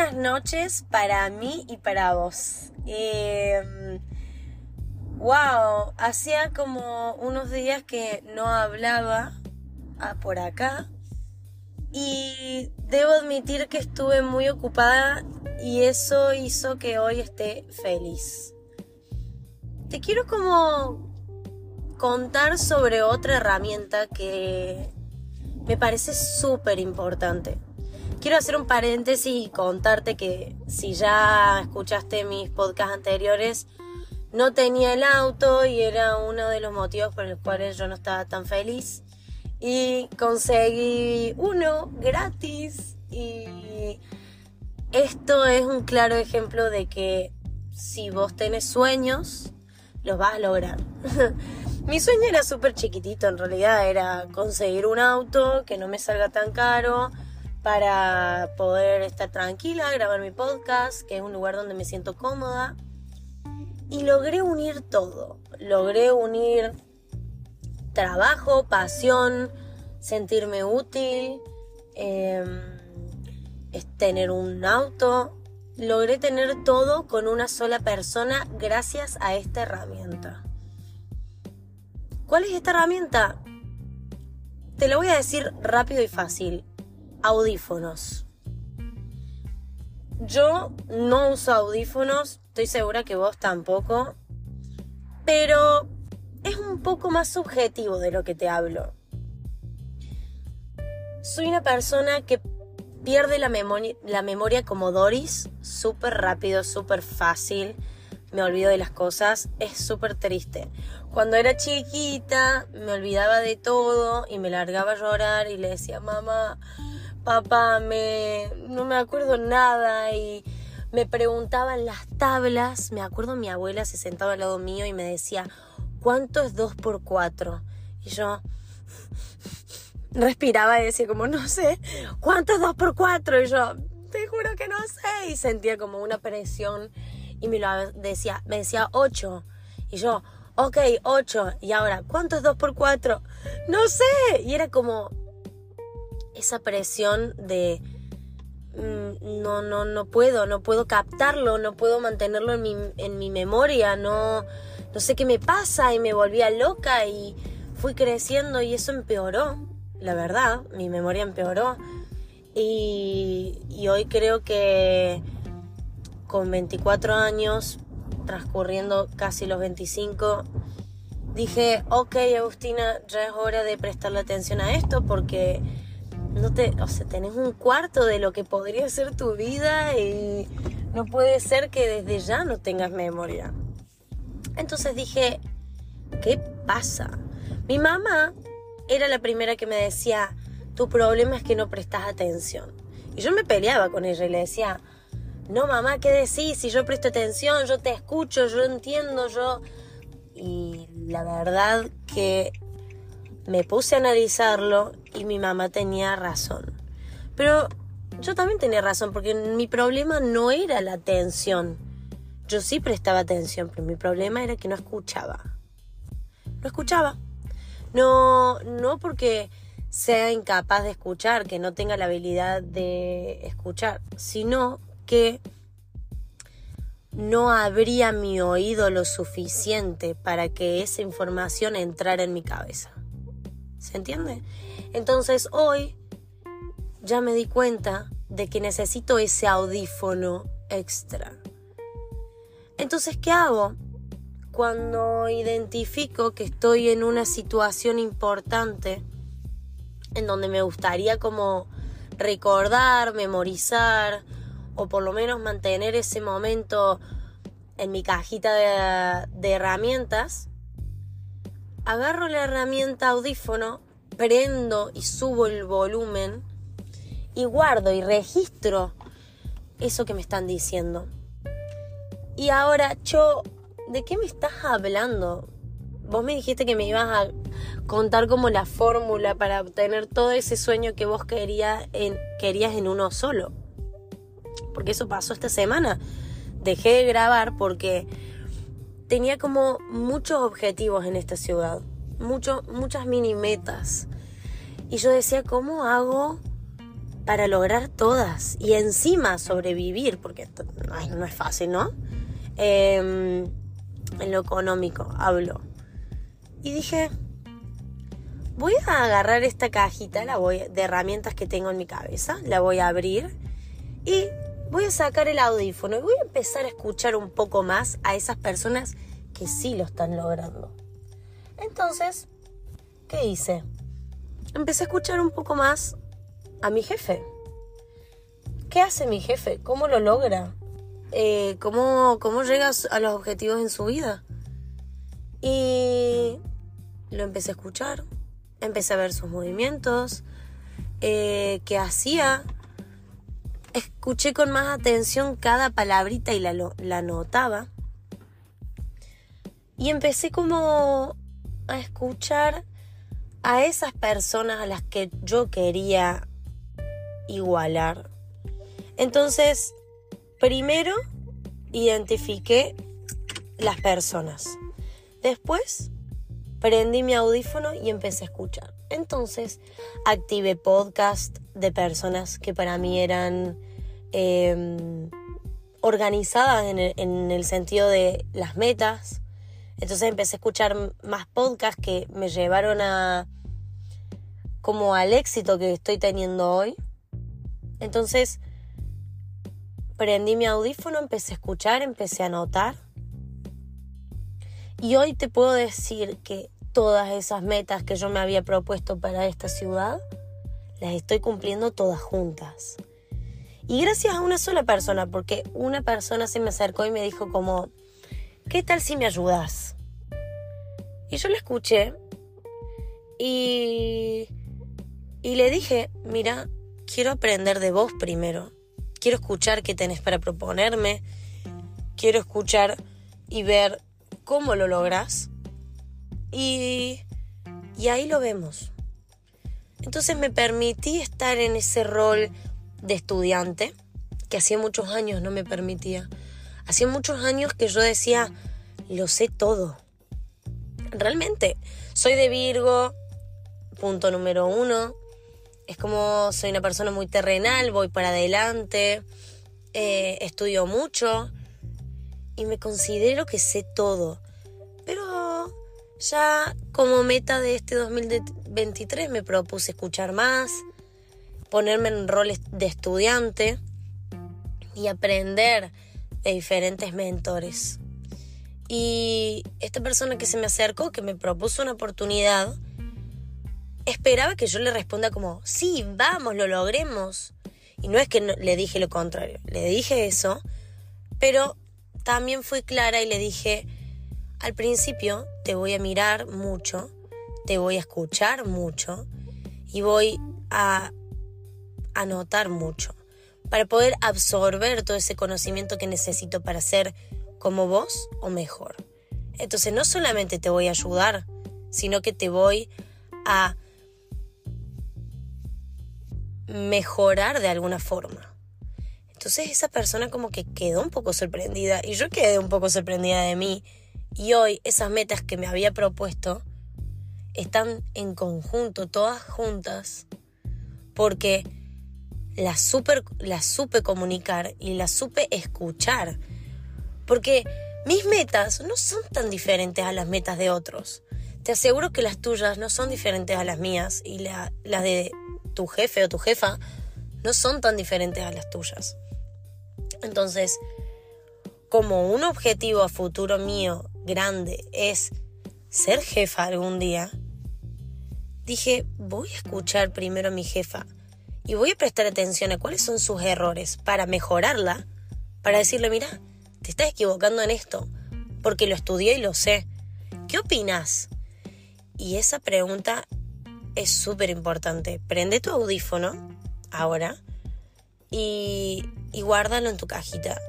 buenas noches para mí y para vos. wow, hacía como unos días que no hablaba ah, por acá y debo admitir que estuve muy ocupada y eso hizo que hoy esté feliz. Te quiero como contar sobre otra herramienta que me parece súper importante. Quiero hacer un paréntesis y contarte que si ya escuchaste mis podcasts anteriores, no tenía el auto y era uno de los motivos por los cuales yo no estaba tan feliz. Y conseguí uno gratis y esto es un claro ejemplo de que si vos tenés sueños, los vas a lograr. Mi sueño era súper chiquitito, en realidad era conseguir un auto que no me salga tan caro para poder estar tranquila, grabar mi podcast, que es un lugar donde me siento cómoda. Y logré unir todo. Logré unir trabajo, pasión, sentirme útil, em, tener un auto. Logré tener todo con una sola persona gracias a esta herramienta. ¿Cuál es esta herramienta? Te lo voy a decir rápido y fácil audífonos. Yo no uso audífonos, estoy segura que vos tampoco, pero es un poco más subjetivo de lo que te hablo. Soy una persona que pierde la, memoria, la memoria como Doris, súper rápido, súper fácil. Me olvido de las cosas, es súper triste. Cuando era chiquita me olvidaba de todo y me largaba a llorar y le decía, mamá, papá, me, no me acuerdo nada y me preguntaban las tablas. Me acuerdo mi abuela se sentaba al lado mío y me decía, ¿cuánto es 2 por 4? Y yo respiraba y decía como, no sé, ¿cuánto es 2 por 4? Y yo, te juro que no sé. Y sentía como una presión y me lo decía, me decía 8. Y yo, ok, 8. Y ahora, ¿cuánto es 2 por 4? No sé. Y era como, esa presión de mm, no, no, no puedo, no puedo captarlo, no puedo mantenerlo en mi, en mi memoria, no, no sé qué me pasa y me volvía loca y fui creciendo y eso empeoró, la verdad, mi memoria empeoró. Y, y hoy creo que con 24 años, transcurriendo casi los 25, dije, ok Agustina, ya es hora de prestarle atención a esto porque no te, o sea, tenés un cuarto de lo que podría ser tu vida y no puede ser que desde ya no tengas memoria. Entonces dije, ¿qué pasa? Mi mamá era la primera que me decía, tu problema es que no prestas atención. Y yo me peleaba con ella y le decía, no mamá, ¿qué decís? Si yo presto atención, yo te escucho, yo entiendo, yo... Y la verdad que me puse a analizarlo y mi mamá tenía razón. Pero yo también tenía razón porque mi problema no era la atención. Yo sí prestaba atención, pero mi problema era que no escuchaba. No escuchaba. No, no porque sea incapaz de escuchar, que no tenga la habilidad de escuchar, sino que no abría mi oído lo suficiente para que esa información entrara en mi cabeza. ¿Se entiende? Entonces hoy ya me di cuenta de que necesito ese audífono extra. Entonces, ¿qué hago? Cuando identifico que estoy en una situación importante en donde me gustaría como recordar, memorizar o por lo menos mantener ese momento en mi cajita de, de herramientas, agarro la herramienta audífono, prendo y subo el volumen y guardo y registro eso que me están diciendo. Y ahora, Cho, ¿de qué me estás hablando? Vos me dijiste que me ibas a contar como la fórmula para obtener todo ese sueño que vos querías en, querías en uno solo. Porque eso pasó esta semana. Dejé de grabar porque tenía como muchos objetivos en esta ciudad, muchas mini metas. Y yo decía, ¿cómo hago para lograr todas y encima sobrevivir, porque no es fácil, ¿no? Em, en lo económico hablo. Y dije, voy a agarrar esta cajita la voy, de herramientas que tengo en mi cabeza, la voy a abrir y voy a sacar el audífono y voy a empezar a escuchar un poco más a esas personas que sí lo están logrando. Entonces, ¿qué hice? Empecé a escuchar un poco más a mi jefe. ¿Qué hace mi jefe? ¿Cómo lo logra? Eh, ¿cómo, ¿Cómo llega a los objetivos en su vida? Y lo empecé a escuchar, empecé a ver sus movimientos, eh, qué hacía. Escuché con más atención cada palabrita y la, la notaba. Y empecé como a escuchar a esas personas a las que yo quería igualar. Entonces, primero identifiqué las personas. Después prendí mi audífono y empecé a escuchar. Entonces activé podcast de personas que para mí eran em, organizadas en el, en el sentido de las metas, entonces empecé a escuchar más podcasts que me llevaron a como al éxito que estoy teniendo hoy. Entonces prendí mi audífono, empecé a escuchar, empecé a notar. Y hoy te puedo decir que todas esas metas que yo me había propuesto para esta ciudad, las estoy cumpliendo todas juntas. Y gracias a una sola persona, porque una persona se me acercó y me dijo como, ¿qué tal si me ayudas? Y yo le escuché y, y le dije, mira, quiero aprender de vos primero. Quiero escuchar qué tenés para proponerme. Quiero escuchar y ver cómo lo logras. Y, y ahí lo vemos. Entonces me permití estar en ese rol de estudiante que hacía muchos años no me permitía. Hacía muchos años que yo decía, lo sé todo. Realmente, soy de Virgo, punto número uno. Es como soy una persona muy terrenal, voy para adelante, eh, estudio mucho y me considero que sé todo. Ya como meta de este 2023 me propuse escuchar más, ponerme en roles de estudiante y aprender de diferentes mentores. Y esta persona que se me acercó, que me propuso una oportunidad, esperaba que yo le responda como, sí, vamos, lo logremos. Y no es que le dije lo contrario, le dije eso, pero también fui clara y le dije, al principio te voy a mirar mucho, te voy a escuchar mucho y voy a anotar mucho para poder absorber todo ese conocimiento que necesito para ser como vos o mejor. Entonces no solamente te voy a ayudar, sino que te voy a mejorar de alguna forma. Entonces esa persona como que quedó un poco sorprendida y yo quedé un poco sorprendida de mí. Y hoy esas metas que me había propuesto están en conjunto, todas juntas, porque las, las supe comunicar y las supe escuchar. Porque mis metas no son tan diferentes a las metas de otros. Te aseguro que las tuyas no son diferentes a las mías y las de tu jefe o tu jefa no son tan diferentes a las tuyas. Entonces, como un objetivo a futuro mío grande es ser jefa algún día, dije, voy a escuchar primero a mi jefa y voy a prestar atención a cuáles son sus errores para mejorarla, para decirle, mira, te estás equivocando en esto, porque lo estudié y lo sé. ¿Qué opinas? Y esa pregunta es súper importante. Prende tu audífono ahora y, y guárdalo en tu cajita.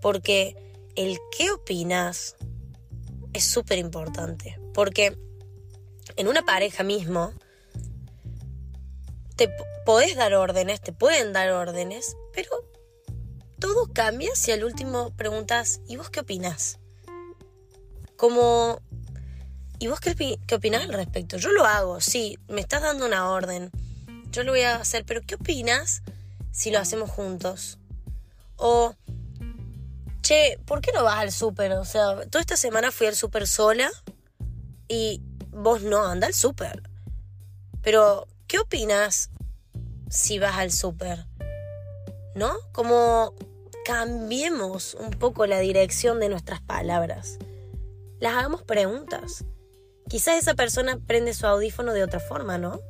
Porque el qué opinas es súper importante. Porque en una pareja mismo te podés dar órdenes, te pueden dar órdenes, pero todo cambia si al último preguntas, ¿y vos qué opinás? Como, ¿y vos qué, qué al respecto? Yo lo hago, sí, me estás dando una orden, yo lo voy a hacer, pero ¿qué opinas si lo hacemos juntos? O, ¿por qué no vas al súper? O sea, toda esta semana fui al súper sola y vos no, anda al súper. Pero, ¿qué opinas si vas al súper? ¿No? Como cambiemos un poco la dirección de nuestras palabras. Las hagamos preguntas. Quizás esa persona prende su audífono de otra forma, ¿no?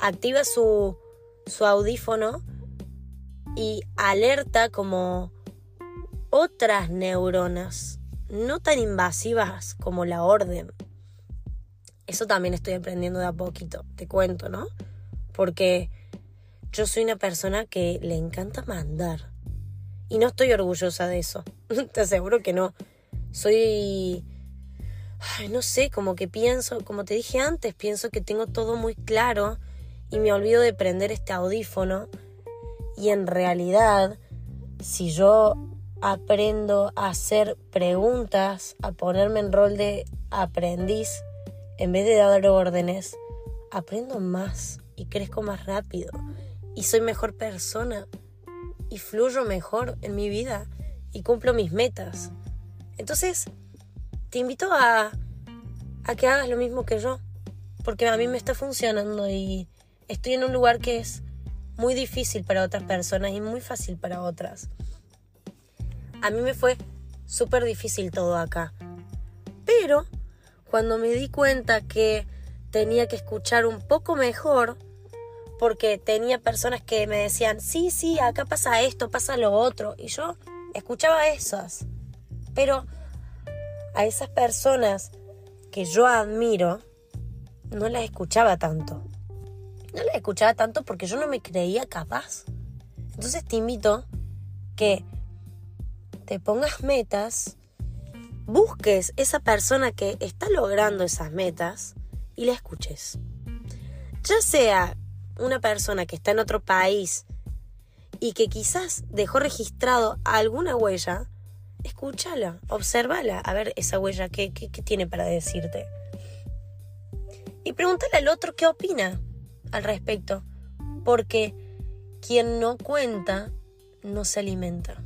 Activa su, su audífono y alerta como otras neuronas, no tan invasivas como la orden. Eso también estoy aprendiendo de a poquito, te cuento, ¿no? Porque yo soy una persona que le encanta mandar. Y no estoy orgullosa de eso. Te aseguro que no. Soy... Ay, no sé, como que pienso, como te dije antes, pienso que tengo todo muy claro y me olvido de prender este audífono. Y en realidad, si yo aprendo a hacer preguntas, a ponerme en rol de aprendiz, en vez de dar órdenes, aprendo más y crezco más rápido y soy mejor persona y fluyo mejor en mi vida y cumplo mis metas. Entonces, te invito a, a que hagas lo mismo que yo, porque a mí me está funcionando y estoy en un lugar que es muy difícil para otras personas y muy fácil para otras. A mí me fue súper difícil todo acá. Pero cuando me di cuenta que tenía que escuchar un poco mejor, porque tenía personas que me decían, sí, sí, acá pasa esto, pasa lo otro, y yo escuchaba esas. Pero a esas personas que yo admiro, no las escuchaba tanto. No las escuchaba tanto porque yo no me creía capaz. Entonces te invito que te pongas metas, busques esa persona que está logrando esas metas y la escuches. Ya sea una persona que está en otro país y que quizás dejó registrado alguna huella, escúchala, obsérvala, a ver esa huella, ¿qué, qué, qué tiene para decirte? Y pregúntale al otro qué opina al respecto, porque quien no cuenta no se alimenta.